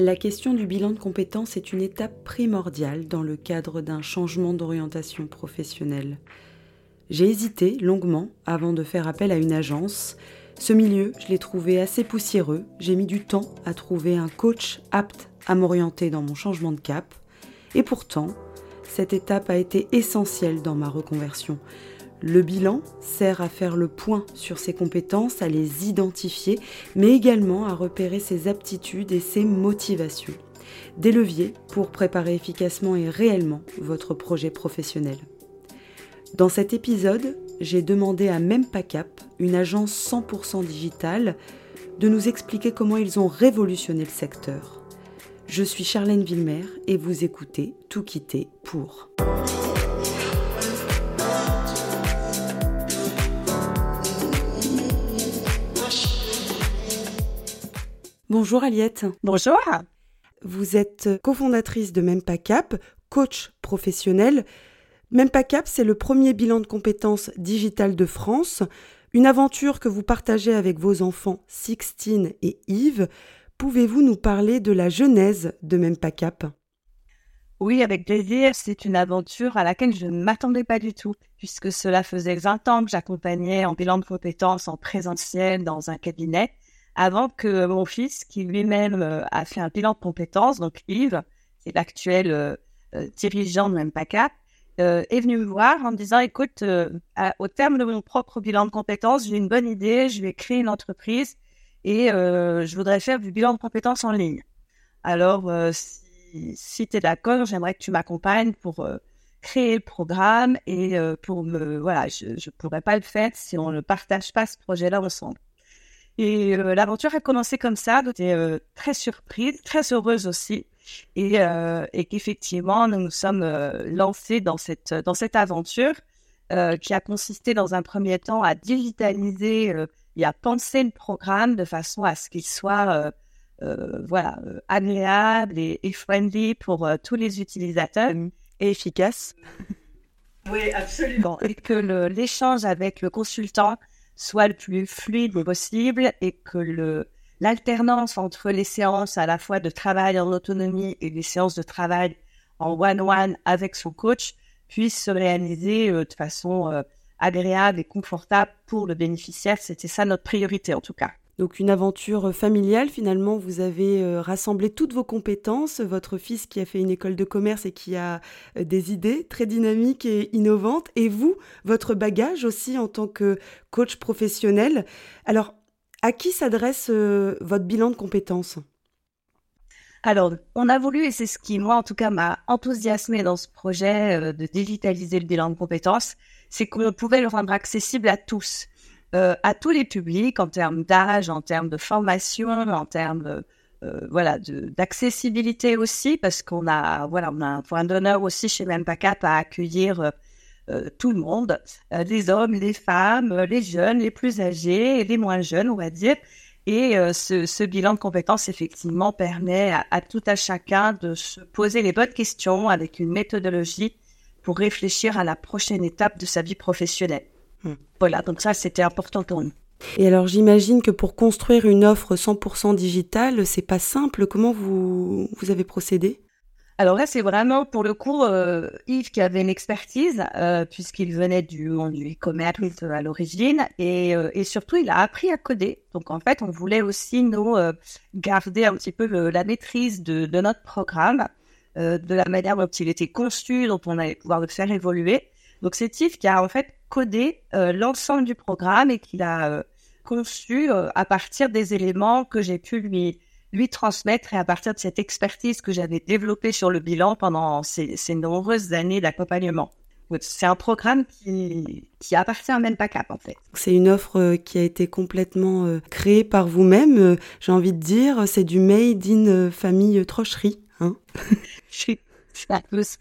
La question du bilan de compétences est une étape primordiale dans le cadre d'un changement d'orientation professionnelle. J'ai hésité longuement avant de faire appel à une agence. Ce milieu, je l'ai trouvé assez poussiéreux. J'ai mis du temps à trouver un coach apte à m'orienter dans mon changement de cap. Et pourtant, cette étape a été essentielle dans ma reconversion. Le bilan sert à faire le point sur ses compétences, à les identifier, mais également à repérer ses aptitudes et ses motivations. Des leviers pour préparer efficacement et réellement votre projet professionnel. Dans cet épisode, j'ai demandé à Mempacap, une agence 100% digitale, de nous expliquer comment ils ont révolutionné le secteur. Je suis Charlène Villemer et vous écoutez Tout quitter pour. Bonjour Aliette. Bonjour. Vous êtes cofondatrice de Même Pas Cap, coach professionnel. Même Pas Cap, c'est le premier bilan de compétences digitales de France, une aventure que vous partagez avec vos enfants Sixtine et Yves. Pouvez-vous nous parler de la genèse de Même Pas Cap oui, avec plaisir. C'est une aventure à laquelle je ne m'attendais pas du tout, puisque cela faisait 20 ans que j'accompagnais en bilan de compétences en présentiel dans un cabinet avant que mon fils, qui lui-même euh, a fait un bilan de compétences, donc Yves, c'est l'actuel euh, euh, dirigeant de MPACAP, est venu me voir en me disant, écoute, au terme de mon propre bilan de compétences, j'ai une bonne idée, je vais créer une entreprise et je voudrais faire du bilan de compétences en ligne. Alors, si, tu es d'accord, j'aimerais que tu m'accompagnes pour créer le programme et pour me... Voilà, je ne pourrais pas le faire si on ne partage pas ce projet-là ensemble. Et euh, l'aventure a commencé comme ça. J'étais euh, très surprise, très heureuse aussi. Et, euh, et qu'effectivement, nous nous sommes lancés dans cette, dans cette aventure qui a consisté dans un premier temps à digitaliser et à penser le programme de façon à ce qu'il soit voilà, agréable et, et, friendly pour tous les utilisateurs. Et efficace. Oui, absolument. Et que l'échange avec le consultant soit le plus fluide possible et que le, l'alternance entre les séances à la fois de travail en autonomie et les séances de travail en one-one avec son coach puisse se réaliser euh, de façon euh, agréable et confortable pour le bénéficiaire. C'était ça notre priorité en tout cas. Donc une aventure familiale, finalement, vous avez euh, rassemblé toutes vos compétences, votre fils qui a fait une école de commerce et qui a euh, des idées très dynamiques et innovantes, et vous, votre bagage aussi en tant que coach professionnel. Alors, à qui s'adresse euh, votre bilan de compétences? Alors, on a voulu, et c'est ce qui, moi, en tout cas, m'a enthousiasmé dans ce projet de digitaliser le bilan de compétences, c'est qu'on pouvait le rendre accessible à tous. Euh, à tous les publics en termes d'âge, en termes de formation, en termes euh, voilà d'accessibilité aussi, parce qu'on a voilà on a un point d'honneur aussi chez Mempacap à accueillir euh, tout le monde, les hommes, les femmes, les jeunes, les plus âgés les moins jeunes, on va dire. Et ce, bilan de compétences, effectivement, permet à, à, tout à chacun de se poser les bonnes questions avec une méthodologie pour réfléchir à la prochaine étape de sa vie professionnelle. Voilà, donc ça, c'était important pour nous. Et alors, j'imagine que pour construire une offre 100% digitale, c'est pas simple. Comment vous, vous avez procédé? Alors là, c'est vraiment pour le coup euh, Yves qui avait une expertise euh, puisqu'il venait du du e-commerce à l'origine et, euh, et, surtout il a appris à coder. Donc en fait, on voulait aussi nous garder un petit peu la maîtrise de, de notre programme, de la manière dont il était conçu, dont on allait pouvoir le faire évoluer. Donc c'est Yves qui a en fait codé euh, l'ensemble du programme et qu'il a euh, conçu euh, à partir des éléments que j'ai pu lui lui transmettre et à partir de cette expertise que j'avais développée sur le bilan pendant ces, nombreuses années d'accompagnement. C'est un programme qui, qui appartient à même pas cap en fait. C'est une offre qui a été complètement créée par vous-même. J'ai envie de dire, c'est du made in famille Trocherie. Hein c'est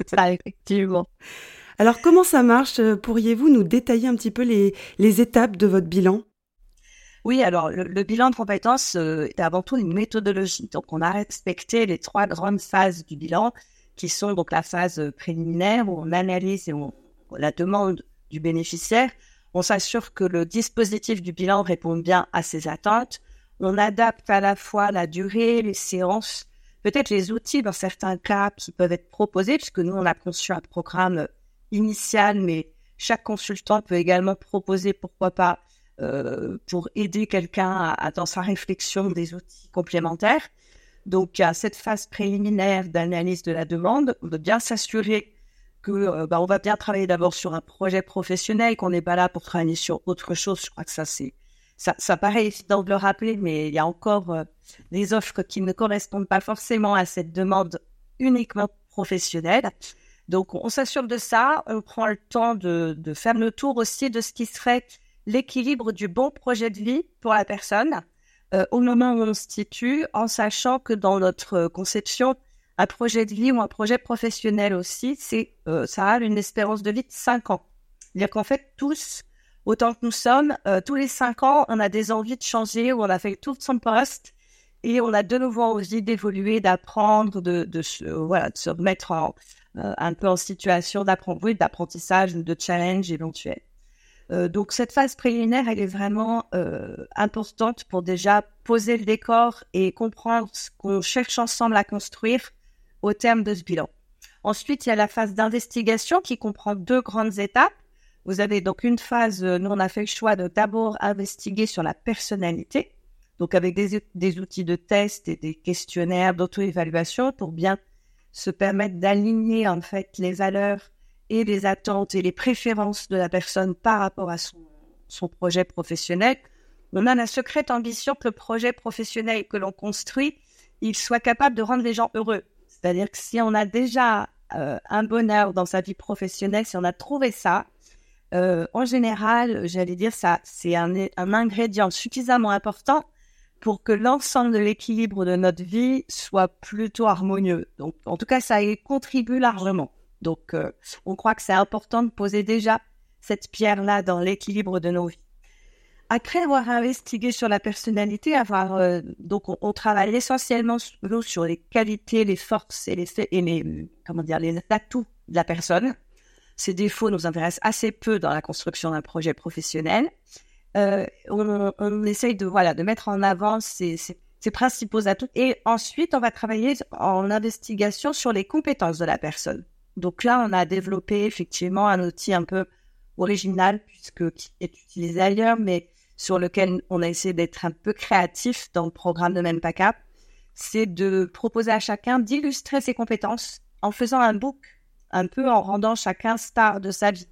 ça, effectivement. Alors comment ça marche? Pourriez-vous nous détailler un petit peu les, étapes de votre bilan? Oui, alors le, bilan de compétences euh, est avant tout une méthodologie. Donc on a respecté les trois grandes phases du bilan, qui sont donc la phase préliminaire où on analyse et on, la demande du bénéficiaire. On s'assure que le dispositif du bilan répond bien à ses attentes. On adapte à la fois la durée, les séances peut-être les outils dans certains cas qui peuvent être proposés, puisque nous, on a conçu un programme initial, mais chaque consultant peut également proposer, pourquoi pas, euh, pour aider quelqu'un à, dans sa réflexion des outils complémentaires. Donc, a cette phase préliminaire d'analyse de la demande, on doit bien s'assurer que euh, bah, on va bien travailler d'abord sur un projet professionnel, qu'on n'est pas là pour travailler sur autre chose. Je crois que ça, c'est ça, ça paraît évident de le rappeler, mais il y a encore euh, des offres qui ne correspondent pas forcément à cette demande uniquement professionnelle. Donc, on s'assure de ça. On prend le temps de, de faire le tour aussi de ce qui serait l'équilibre du bon projet de vie pour la personne euh, au moment où on se situe, en sachant que dans notre conception, un projet de vie ou un projet professionnel aussi, c'est euh, ça a une espérance de vie de 5 ans. C'est-à-dire qu'en fait, tous, autant que nous sommes, euh, tous les 5 ans, on a des envies de changer ou on a fait le tour de son poste et on a de nouveau envie d'évoluer, d'apprendre, de, de, se, voilà, de se remettre en, un peu en situation d'apprentissage ou de challenge éventuel. Euh, donc cette phase préliminaire, elle est vraiment euh, importante pour déjà poser le décor et comprendre ce qu'on cherche ensemble à construire au terme de ce bilan. Ensuite, il y a la phase d'investigation qui comprend deux grandes étapes. Vous avez donc une phase, euh, nous on a fait le choix de d'abord investiguer sur la personnalité, donc avec des, des outils de test et des questionnaires d'auto-évaluation pour bien se permettre d'aligner en fait les valeurs et les attentes et les préférences de la personne par rapport à son, son projet professionnel, on a la secrète ambition que le projet professionnel que l'on construit, il soit capable de rendre les gens heureux. C'est-à-dire que si on a déjà euh, un bonheur dans sa vie professionnelle, si on a trouvé ça, euh, en général, j'allais dire ça, c'est un, un ingrédient suffisamment important pour que l'ensemble de l'équilibre de notre vie soit plutôt harmonieux. Donc, en tout cas, ça y contribue largement. Donc, euh, on croit que c'est important de poser déjà cette pierre-là dans l'équilibre de nos vies. Après avoir investigué sur la personnalité, avoir euh, donc on, travaille essentiellement sur les qualités, les forces et les, et les comment dire les atouts de la personne. Ces défauts nous intéressent assez peu dans la construction d'un projet professionnel. Euh, on, essaye de voilà de mettre en avant ces principaux atouts. Et ensuite on va travailler en investigation sur les compétences de la personne. Donc là, on a développé effectivement un outil un peu original puisque qui est utilisé ailleurs, mais sur lequel on a essayé d'être un peu créatif dans le programme de Menpacap, c'est de proposer à chacun d'illustrer ses compétences en faisant un book, un peu en rendant chacun star de sa vie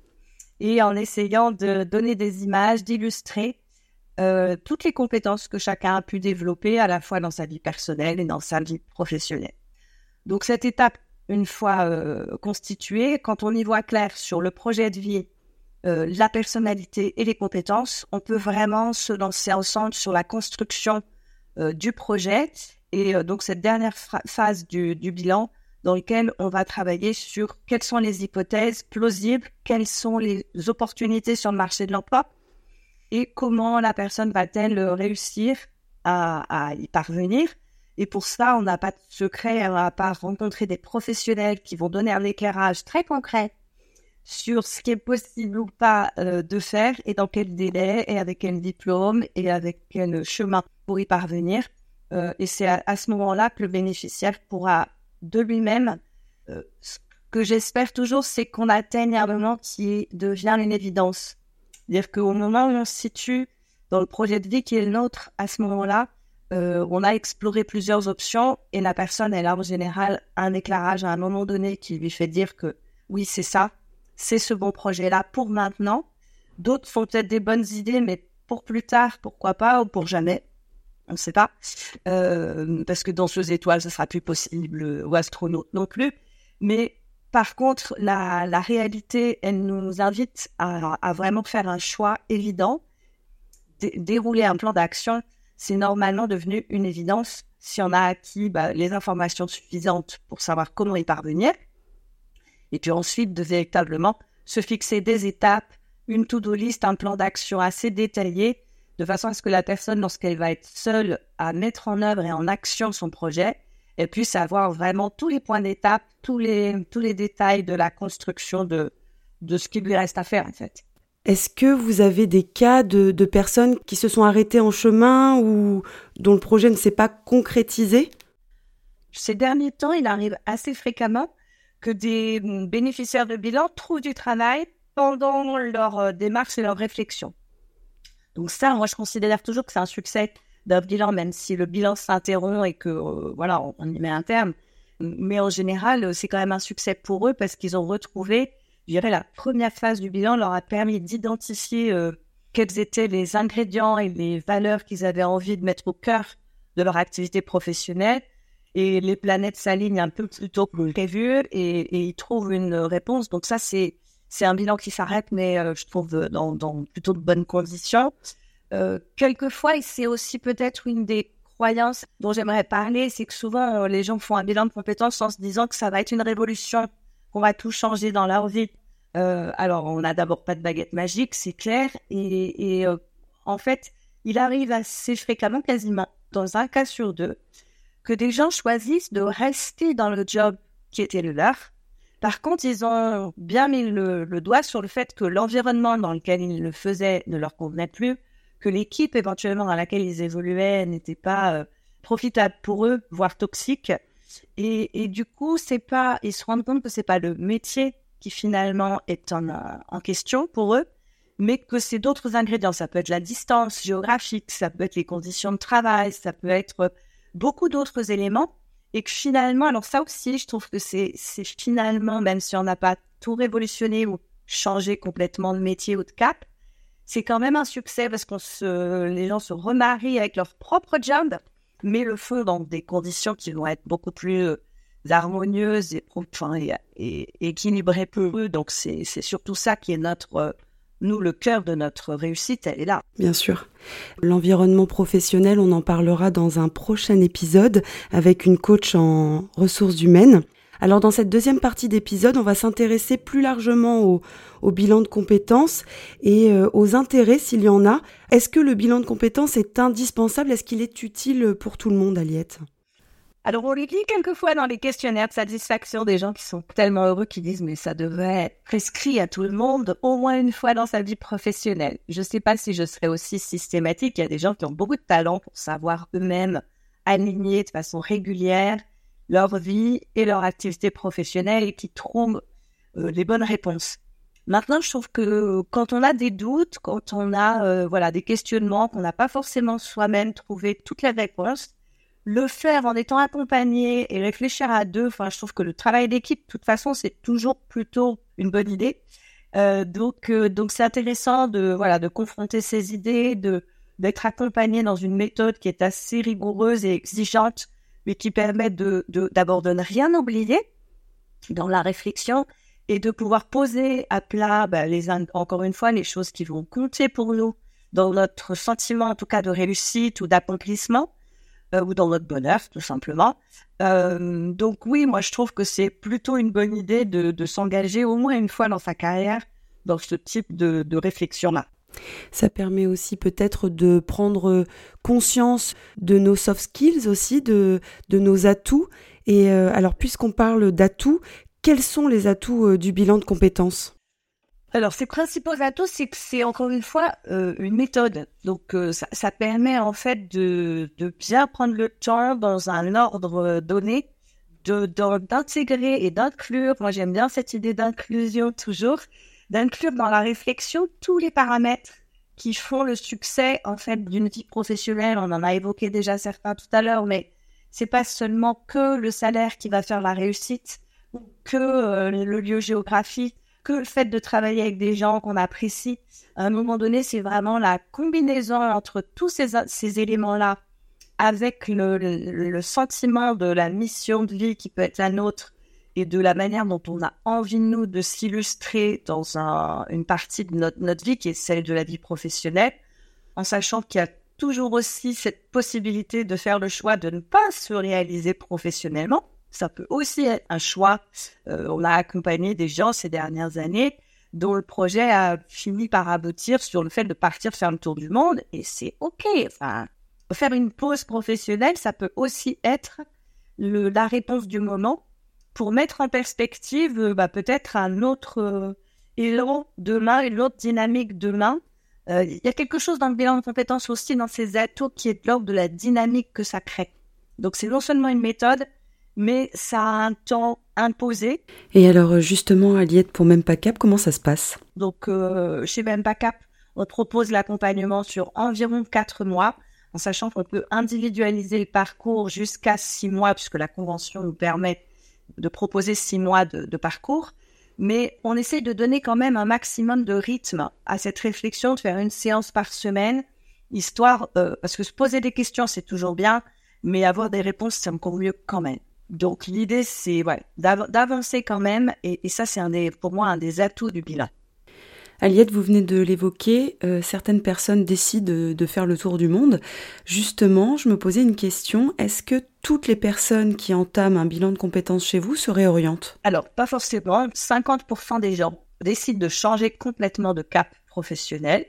et en essayant de donner des images, d'illustrer euh, toutes les compétences que chacun a pu développer à la fois dans sa vie personnelle et dans sa vie professionnelle. Donc cette étape une fois euh, constitué, quand on y voit clair sur le projet de vie, euh, la personnalité et les compétences, on peut vraiment se lancer ensemble sur la construction du projet. Et donc cette dernière phase du, bilan dans lequel on va travailler sur quelles sont les hypothèses plausibles, quelles sont les opportunités sur le marché de l'emploi et comment la personne va-t-elle réussir à, à y parvenir et pour ça, on n'a pas de secret, on n'a pas rencontrer des professionnels qui vont donner un éclairage très concret sur ce qui est possible ou pas euh, de faire et dans quel délai et avec quel diplôme et avec quel chemin pour y parvenir. Euh, et c'est à, ce moment-là que le bénéficiaire pourra de lui-même, euh, ce que j'espère toujours, c'est qu'on atteigne un moment qui devient une évidence. C'est-à-dire qu'au moment où on se situe dans le projet de vie qui est le nôtre, à ce moment-là, euh, on a exploré plusieurs options et la personne, elle a en général un éclairage à un moment donné qui lui fait dire que oui, c'est ça, c'est ce bon projet-là pour maintenant. D'autres font peut-être des bonnes idées, mais pour plus tard, pourquoi pas, ou pour jamais, on ne sait pas. Euh, parce que dans ces étoiles, ce sera plus possible, ou astronaute non plus. Mais par contre, la, réalité, elle nous invite à, vraiment faire un choix évident, dérouler un plan d'action c'est normalement devenu une évidence si on a acquis bah, les informations suffisantes pour savoir comment y parvenir. Et puis ensuite, de véritablement se fixer des étapes, une to-do list, un plan d'action assez détaillé, de façon à ce que la personne, lorsqu'elle va être seule à mettre en œuvre et en action son projet, elle puisse avoir vraiment tous les points d'étape, tous les, tous les détails de la construction de, de ce qui lui reste à faire, en fait. Est-ce que vous avez des cas de, personnes qui se sont arrêtées en chemin ou dont le projet ne s'est pas concrétisé? Ces derniers temps, il arrive assez fréquemment que des bénéficiaires de bilan trouvent du travail pendant leur euh, démarche et leur réflexion. Donc ça, moi, je considère toujours que c'est un succès d'un bilan, même si le bilan s'interrompt et que, euh, voilà, on, y met un terme. Mais en général, c'est quand même un succès pour eux parce qu'ils ont retrouvé, je dirais, la première phase du bilan leur a permis d'identifier euh, quels étaient les ingrédients et les valeurs qu'ils avaient envie de mettre au cœur de leur activité professionnelle. Et les planètes s'alignent un peu plus tôt que prévu et, et ils trouvent une réponse. Donc ça, c'est c'est un bilan qui s'arrête, mais euh, je trouve euh, dans, dans, plutôt de bonnes conditions. Euh, quelquefois, c'est aussi peut-être une des croyances dont j'aimerais parler, c'est que souvent les gens font un bilan de compétences en se disant que ça va être une révolution, qu'on va tout changer dans leur vie. Alors, on n'a d'abord pas de baguette magique, c'est clair, et, et en fait, il arrive assez fréquemment, quasiment dans un cas sur deux, que des gens choisissent de rester dans le job qui était le leur, par contre, ils ont bien mis le, doigt sur le fait que l'environnement dans lequel ils le faisaient ne leur convenait plus, que l'équipe éventuellement dans laquelle ils évoluaient n'était pas euh, profitable pour eux, voire toxique. Et, du coup, c'est pas, ils se rendent compte que c'est pas le métier qui finalement est en, en question pour eux, mais que c'est d'autres ingrédients. Ça peut être la distance géographique, ça peut être les conditions de travail, ça peut être beaucoup d'autres éléments et que finalement, alors ça aussi, je trouve que c'est finalement, même si on n'a pas tout révolutionné ou changé complètement de métier ou de cap, c'est quand même un succès parce que les gens se remarient avec leur propre job, mais le font dans des conditions qui vont être beaucoup plus euh, harmonieuses et, enfin, et, et équilibrées eux. Donc c'est surtout ça qui est notre euh, nous, le cœur de notre réussite, elle est là. Bien sûr. L'environnement professionnel, on en parlera dans un prochain épisode avec une coach en ressources humaines. Alors dans cette deuxième partie d'épisode, on va s'intéresser plus largement au, bilan de compétences et euh, aux intérêts s'il y en a. Est-ce que le bilan de compétences est indispensable? Est-ce qu'il est utile pour tout le monde, Aliette? Alors, on lit quelquefois dans les questionnaires de satisfaction des gens qui sont tellement heureux qu'ils disent mais ça devrait être prescrit à tout le monde au moins une fois dans sa vie professionnelle. Je ne sais pas si je serais aussi systématique. Il y a des gens qui ont beaucoup de talent pour savoir eux-mêmes aligner de façon régulière leur vie et leur activité professionnelle et qui trouvent euh, les bonnes réponses. Maintenant, je trouve que quand on a des doutes, quand on a euh, voilà des questionnements, qu'on n'a pas forcément soi-même trouvé toutes les réponses, le faire en étant accompagné et réfléchir à deux, enfin, je trouve que le travail d'équipe, de toute façon, c'est toujours plutôt une bonne idée. Euh, donc, euh, donc c'est intéressant de voilà de confronter ces idées, de d'être accompagné dans une méthode qui est assez rigoureuse et exigeante, mais qui permet de d'abord de, ne rien oublier dans la réflexion et de pouvoir poser à plat, bah, les encore une fois, les choses qui vont compter pour nous dans notre sentiment, en tout cas, de réussite ou d'accomplissement ou dans notre bonheur, tout simplement. Euh, donc oui, moi je trouve que c'est plutôt une bonne idée de, s'engager au moins une fois dans sa carrière dans ce type de, réflexion-là. Ça permet aussi peut-être de prendre conscience de nos soft skills aussi, de, de nos atouts. Et euh, alors, puisqu'on parle d'atouts, quels sont les atouts du bilan de compétences? Alors, ces principaux atouts, c'est que c'est encore une fois euh, une méthode. Donc, euh, ça, permet en fait de, bien prendre le temps dans un ordre euh, donné, d'intégrer et d'inclure. Moi, j'aime bien cette idée d'inclusion toujours, d'inclure dans la réflexion tous les paramètres qui font le succès en fait d'une vie professionnelle. On en a évoqué déjà certains tout à l'heure, mais c'est pas seulement que le salaire qui va faire la réussite ou que le lieu géographique que le fait de travailler avec des gens qu'on apprécie. À un moment donné, c'est vraiment la combinaison entre tous ces, éléments-là avec le, sentiment de la mission de vie qui peut être la nôtre et de la manière dont on a envie, nous, de s'illustrer dans un, une partie de notre vie qui est celle de la vie professionnelle, en sachant qu'il y a toujours aussi cette possibilité de faire le choix de ne pas se réaliser professionnellement, ça peut aussi être un choix. Euh, on a accompagné des gens ces dernières années dont le projet a fini par aboutir sur le fait de partir faire le tour du monde et c'est OK. Enfin, faire une pause professionnelle, ça peut aussi être la réponse du moment pour mettre en perspective euh, bah, peut-être un autre euh, élan demain, une autre dynamique demain. Il y a quelque chose dans le bilan de compétences aussi, dans ces atouts, qui est de l'ordre de la dynamique que ça crée. Donc c'est non seulement une méthode, mais ça a un temps imposé. Et alors justement, Aliette, pour Même Cap, comment ça se passe? Donc euh, chez Cap, on propose l'accompagnement sur environ quatre mois, en sachant qu'on peut individualiser le parcours jusqu'à six mois, puisque la convention nous permet de proposer six mois de, parcours. Mais on essaie de donner quand même un maximum de rythme à cette réflexion, de faire une séance par semaine, histoire, euh, parce que se poser des questions, c'est toujours bien, mais avoir des réponses, c'est encore mieux quand même. Donc l'idée, c'est ouais, d'avancer quand même, et, ça, c'est un des, pour moi un des atouts du bilan. Aliette, vous venez de l'évoquer, euh, certaines personnes décident de, faire le tour du monde. Justement, je me posais une question, est-ce que toutes les personnes qui entament un bilan de compétences chez vous se réorientent? Alors, pas forcément. 50% des gens décident de changer complètement de cap professionnel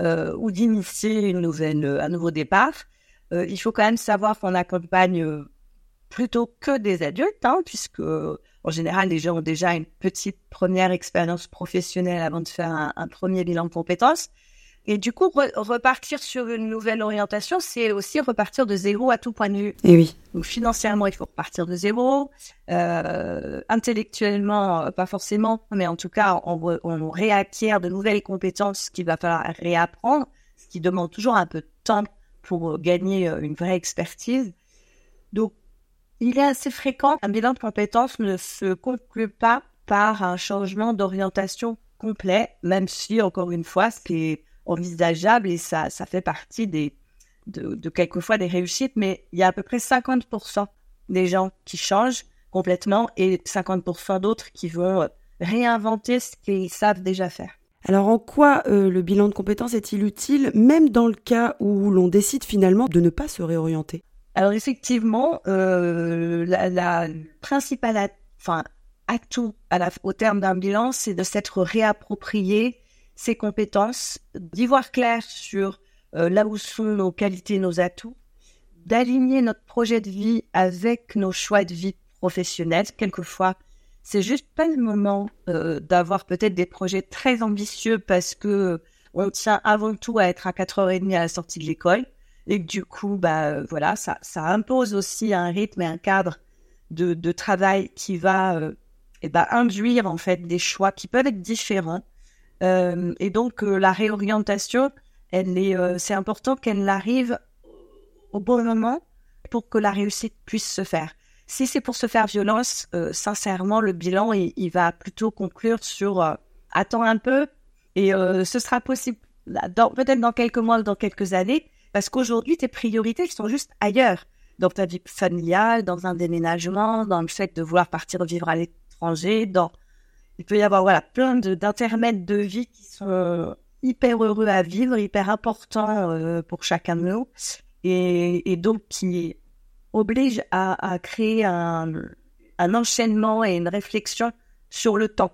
euh, ou d'initier une nouvelle, un nouveau départ. Euh, il faut quand même savoir qu'on accompagne plutôt que des adultes, hein, puisque en général, les gens ont déjà une petite première expérience professionnelle avant de faire un, premier bilan de compétences. Et du coup, repartir sur une nouvelle orientation, c'est aussi repartir de zéro à tout point de vue. Et eh oui. Donc financièrement, il faut repartir de zéro. Euh, intellectuellement, pas forcément, mais en tout cas, on, on réacquiert de nouvelles compétences qu'il va falloir réapprendre, ce qui demande toujours un peu de temps pour gagner une vraie expertise. Donc il est assez fréquent qu'un bilan de compétences ne se conclue pas par un changement d'orientation complet, même si, encore une fois, c'est envisageable et ça, ça fait partie de quelquefois des réussites, mais il y a à peu près 50% des gens qui changent complètement et 50% d'autres qui vont réinventer ce qu'ils savent déjà faire. Alors en quoi euh, le bilan de compétences est-il utile, même dans le cas où l'on décide finalement de ne pas se réorienter? Alors effectivement, euh, la, principale enfin, atout à la, au terme d'un bilan, c'est de s'être réapproprié ses compétences, d'y voir clair sur euh, là où sont nos qualités, nos atouts, d'aligner notre projet de vie avec nos choix de vie professionnels. Quelquefois, c'est juste pas le moment euh, d'avoir peut-être des projets très ambitieux parce que on tient avant tout à être à 4h30 à la sortie de l'école et du coup, bah, euh, voilà, ça, ça impose aussi un rythme et un cadre de, de travail qui va euh, et bah, induire en fait des choix qui peuvent être différents. Euh, et donc euh, la réorientation, elle est, c'est important qu'elle arrive au bon moment pour que la réussite puisse se faire. Si c'est pour se faire violence, sincèrement, le bilan, il, il, va plutôt conclure sur attends un peu et ce sera possible peut-être dans quelques mois ou dans quelques années, parce qu'aujourd'hui, tes priorités sont juste ailleurs. Dans ta vie familiale, dans un déménagement, dans le fait de vouloir partir vivre à l'étranger, dans... Il peut y avoir voilà, plein d'intermèdes de, vie qui sont euh, hyper heureux à vivre, hyper importants euh, pour chacun de nous, et, donc qui obligent à, créer un, un enchaînement et une réflexion sur le temps.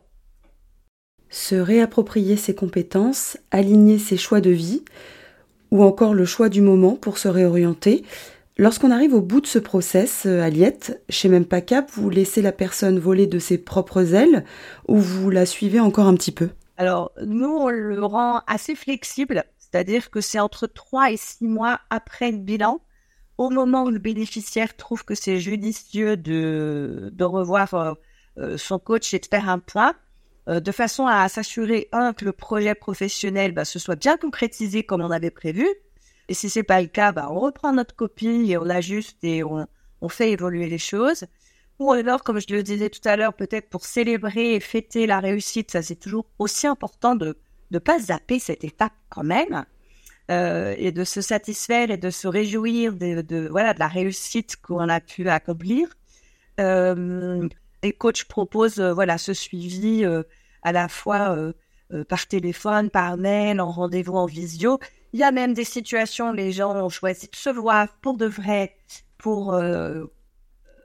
Se réapproprier ses compétences, aligner ses choix de vie, ou encore le choix du moment pour se réorienter. Lorsqu'on arrive au bout de ce process, euh, Aliette, chez Même Pas Cap, vous laissez la personne voler de ses propres ailes ou vous la suivez encore un petit peu? Alors, nous, on le rend assez flexible, c'est-à-dire que c'est entre 3 et 6 mois après le bilan, au moment où le bénéficiaire trouve que c'est judicieux de, de revoir euh, euh, son coach et de faire un point. Euh, de façon à s'assurer, un, que le projet professionnel bah, se soit bien concrétisé comme on avait prévu. Et si c'est pas le cas, bah, on reprend notre copie et on l'ajuste et on, fait évoluer les choses. Ou alors, comme je le disais tout à l'heure, peut-être pour célébrer et fêter la réussite, ça c'est toujours aussi important de ne pas zapper cette étape quand même. Euh, et de se satisfaire et de se réjouir de, voilà de la réussite qu'on a pu accomplir. Euh, les coachs proposent euh, voilà ce suivi euh, à la fois euh, par téléphone, par mail, en rendez-vous en visio. Il y a même des situations où les gens ont choisi de se voir pour de vrai, pour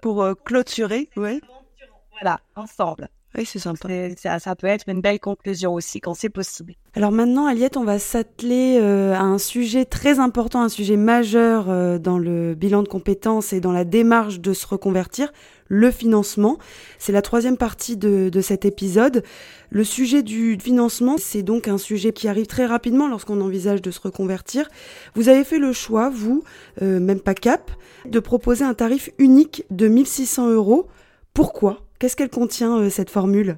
pour clôturer, oui. Voilà, ensemble. Oui, c'est sympa. Ça, ça, peut être une belle conclusion aussi quand c'est possible. Alors maintenant, Aliette, on va s'atteler à un sujet très important, un sujet majeur dans le bilan de compétences et dans la démarche de se reconvertir, le financement. C'est la troisième partie de, cet épisode. Le sujet du financement, c'est donc un sujet qui arrive très rapidement lorsqu'on envisage de se reconvertir. Vous avez fait le choix, vous, euh, même pas cap, de proposer un tarif unique de 1600 euros. Pourquoi? Qu'est-ce qu'elle contient, euh, cette formule?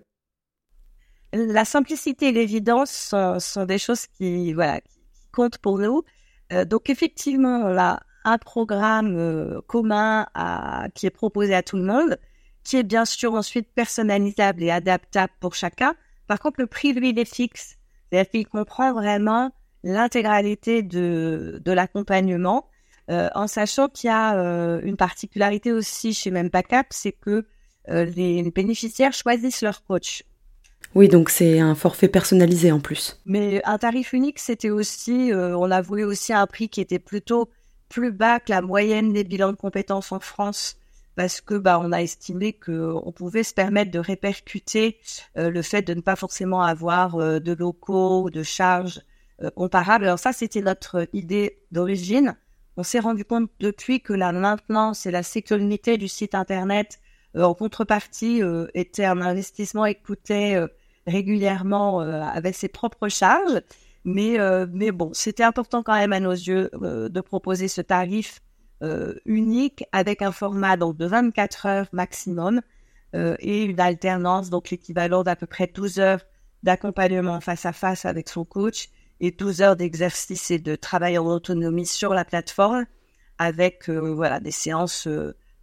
La simplicité et l'évidence sont, des choses qui, voilà, qui comptent pour nous. Euh, donc effectivement, là, un programme euh, commun à, qui est proposé à tout le monde, qui est bien sûr ensuite personnalisable et adaptable pour chacun. Par contre, le prix, lui, il est fixe. C'est-à-dire qu'il comprend vraiment l'intégralité de, de l'accompagnement, euh, en sachant qu'il y a euh, une particularité aussi chez Mempacap, c'est que euh, les, les bénéficiaires choisissent leur coach. Oui, donc c'est un forfait personnalisé en plus. Mais un tarif unique, c'était aussi, on a voulu aussi un prix qui était plutôt plus bas que la moyenne des bilans de compétences en France parce que bah on a estimé que on pouvait se permettre de répercuter euh, le fait de ne pas forcément avoir euh, de locaux ou de charges euh, comparables. Alors ça c'était notre idée d'origine. On s'est rendu compte depuis que la maintenance et la sécurité du site internet en contrepartie était un investissement coûtait régulièrement avec ses propres charges. Mais, euh, mais bon, c'était important quand même à nos yeux euh, de proposer ce tarif euh, unique avec un format donc de 24 heures maximum et une alternance, donc l'équivalent d'à peu près 12 heures d'accompagnement face à face avec son coach et 12 heures d'exercice et de travail en autonomie sur la plateforme avec voilà des séances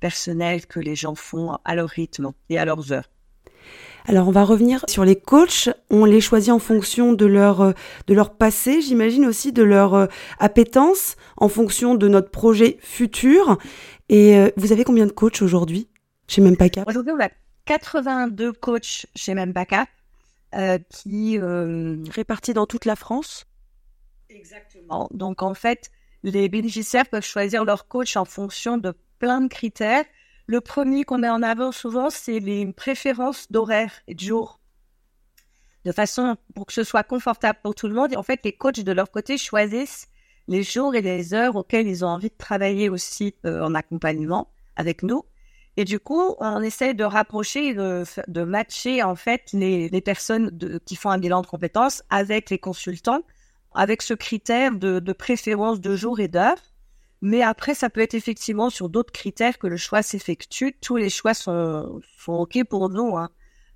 personnelles que les gens font à leur rythme et à leurs heures. Alors on va revenir sur les coachs. On les choisit en fonction de leur, euh, de leur passé, j'imagine aussi de leur euh, appétence, en fonction de notre projet futur. Et euh, vous avez combien de coachs aujourd'hui chez Mempaka? Aujourd'hui, on a 82 coachs chez Mempaka qui répartis dans toute la France? Exactement. Donc en fait, les bénéficiaires peuvent choisir leur coach en fonction de plein de critères le premier qu'on met en avant souvent, c'est les préférences d'horaire et de jour. De façon pour que ce soit confortable pour tout le monde. Et en fait, les coachs de leur côté choisissent les jours et les heures auxquels ils ont envie de travailler aussi euh, en accompagnement avec nous. Et du coup, on essaie de rapprocher, de, de matcher en fait les, personnes qui font un bilan de compétences avec les consultants, avec ce critère de, de préférence de jour et d'heure. Mais après, ça peut être effectivement sur d'autres critères que le choix s'effectue. Tous les choix sont, sont OK pour nous. Hein.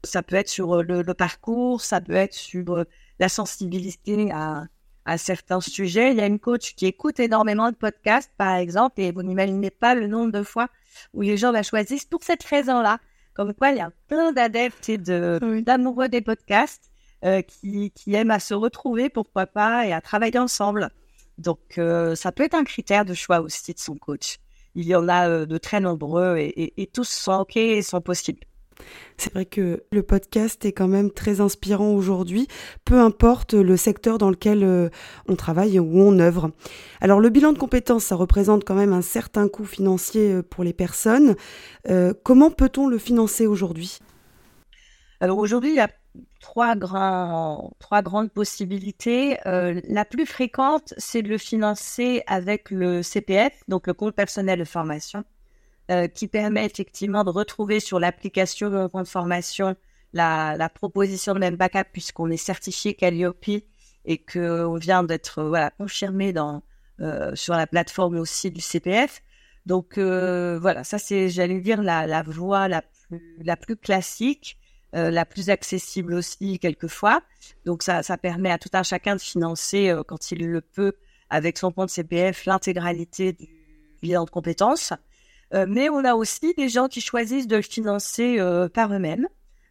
Ça peut être sur euh, le, parcours, ça peut être sur euh, la sensibilité à, à certains sujets. Il y a une coach qui écoute énormément de podcasts, par exemple, et vous n'imaginez pas le nombre de fois où les gens la choisissent pour cette raison-là. Comme quoi, il y a plein d'adeptes et d'amoureux des podcasts euh, qui, qui aiment à se retrouver, pourquoi pas, et à travailler ensemble. Donc, euh, ça peut être un critère de choix aussi de son coach. Il y en a euh, de très nombreux et, tous sont OK et sont possibles. C'est vrai que le podcast est quand même très inspirant aujourd'hui, peu importe le secteur dans lequel euh, on travaille ou on œuvre. Alors le bilan de compétences, ça représente quand même un certain coût financier pour les personnes. comment peut-on le financer aujourd'hui? Alors aujourd'hui, il y a trois, grands, trois grandes possibilités. Euh, la plus fréquente, c'est de le financer avec le CPF, donc le compte personnel de formation, euh, qui permet effectivement de retrouver sur l'application de compte formation la, la proposition de même backup puisqu'on est certifié Calliope et qu'on vient d'être voilà, confirmé dans, euh, sur la plateforme aussi du CPF. Donc voilà, ça c'est, j'allais dire, la, la voie la plus, la plus classique. Euh, la plus accessible aussi quelquefois. Donc ça, ça permet à tout un chacun de financer euh, quand il le peut avec son compte CPF l'intégralité du bilan de compétences. Euh, mais on a aussi des gens qui choisissent de le financer par eux-mêmes.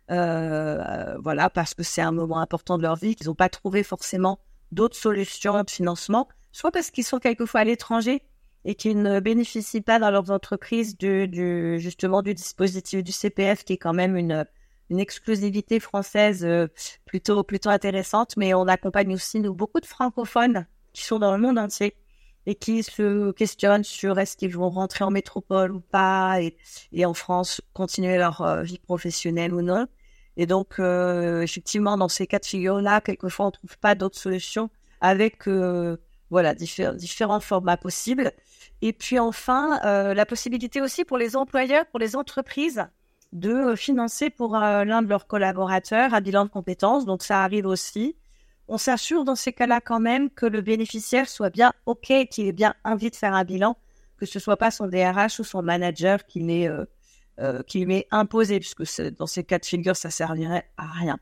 voilà, parce que c'est un moment important de leur vie, qu'ils n'ont pas trouvé forcément d'autres solutions de financement, soit parce qu'ils sont quelquefois à l'étranger et qu'ils ne bénéficient pas dans leurs entreprises du, du, justement du dispositif du CPF, qui est quand même une, une exclusivité française euh, plutôt plutôt intéressante, mais on accompagne aussi beaucoup de francophones qui sont dans le monde entier et qui se questionnent sur est-ce qu'ils vont rentrer en métropole ou pas et, et en France continuer leur euh, vie professionnelle ou non. Et donc euh, effectivement dans ces cas de figure là, quelquefois on trouve pas d'autres solutions avec voilà différents formats possibles. Et puis enfin, euh, la possibilité aussi pour les employeurs, pour les entreprises, de financer pour euh, l'un de leurs collaborateurs un bilan de compétences. Donc ça arrive aussi. On s'assure dans ces cas-là quand même que le bénéficiaire soit bien OK, qu'il ait bien envie de faire un bilan, que ce soit pas son DRH ou son manager qui euh, euh, qui lui est imposé, puisque dans ces cas de figure, ça servirait à rien.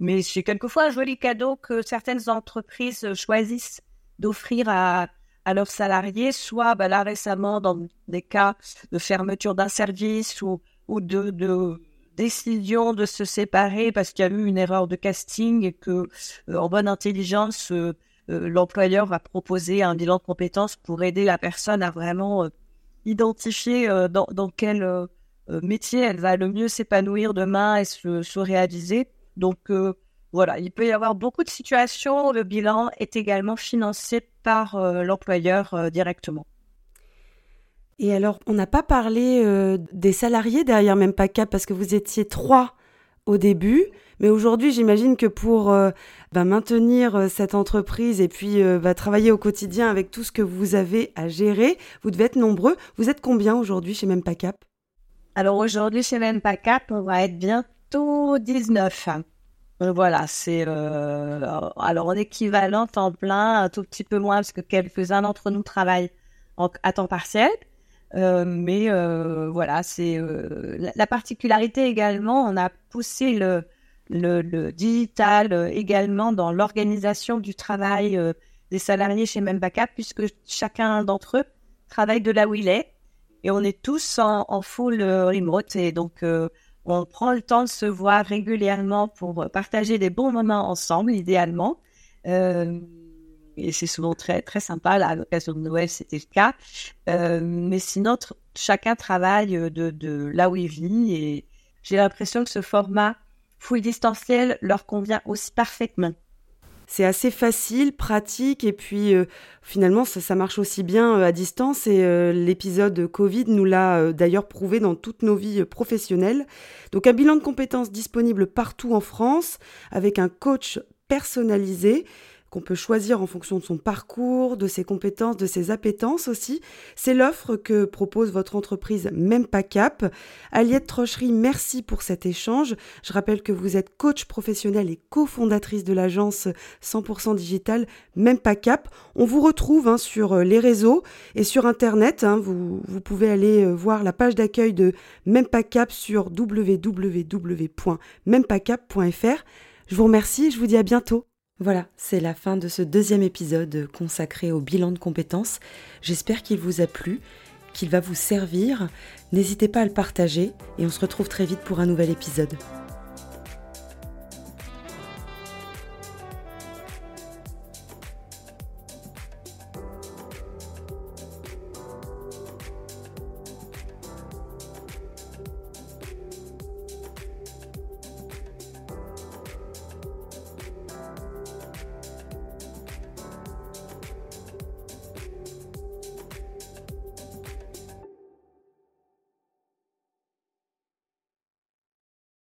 Mais c'est quelquefois un joli cadeau que certaines entreprises choisissent d'offrir à, à leurs salariés, soit bah, là récemment dans des cas de fermeture d'un service ou, ou de, décision de se séparer parce qu'il y a eu une erreur de casting et que euh, en bonne intelligence euh, euh, l'employeur va proposer un bilan de compétences pour aider la personne à vraiment identifier dans, dans, quel métier elle va le mieux s'épanouir demain et se, se réaliser. Donc voilà, il peut y avoir beaucoup de situations où le bilan est également financé par l'employeur directement. Et alors, on n'a pas parlé euh, des salariés derrière même pas parce que vous étiez trois au début, mais aujourd'hui, j'imagine que pour bah, maintenir cette entreprise et puis bah, travailler au quotidien avec tout ce que vous avez à gérer, vous devez être nombreux. Vous êtes combien aujourd'hui chez Même pas Alors aujourd'hui, chez Même pas on va être bientôt 19. Euh, voilà, c'est euh, alors en équivalent temps plein, un tout petit peu moins parce que quelques-uns d'entre nous travaillent à temps partiel. Euh, mais voilà, c'est la, particularité également. On a poussé le, le, digital également dans l'organisation du travail des salariés chez Même puisque chacun d'entre eux travaille de là où il est et on est tous en, en full remote et donc on prend le temps de se voir régulièrement pour partager des bons moments ensemble, idéalement. Euh, et c'est souvent très, très sympa. à l'occasion de Noël, c'était le cas. Euh, mais sinon, chacun travaille de, de, là où il vit. Et j'ai l'impression que ce format full distanciel leur convient aussi parfaitement c'est assez facile, pratique, et puis euh, finalement ça, marche aussi bien euh, à distance. Et euh, l'épisode Covid nous l'a d'ailleurs prouvé dans toutes nos vies professionnelles. Donc un bilan de compétences disponible partout en France, avec un coach personnalisé qu'on peut choisir en fonction de son parcours, de ses compétences, de ses appétences aussi. C'est l'offre que propose votre entreprise Même pas Cap. Aliette Trocherie, merci pour cet échange. Je rappelle que vous êtes coach professionnel et cofondatrice de l'agence 100% digital Même pas Cap. On vous retrouve hein, sur euh, les réseaux et sur Internet. Hein. vous, vous, pouvez aller euh, voir la page d'accueil de Même pas Cap sur www.mempacap.fr. Je vous remercie et je vous dis à bientôt. Voilà, c'est la fin de ce deuxième épisode consacré au bilan de compétences. J'espère qu'il vous a plu, qu'il va vous servir. N'hésitez pas à le partager et on se retrouve très vite pour un nouvel épisode.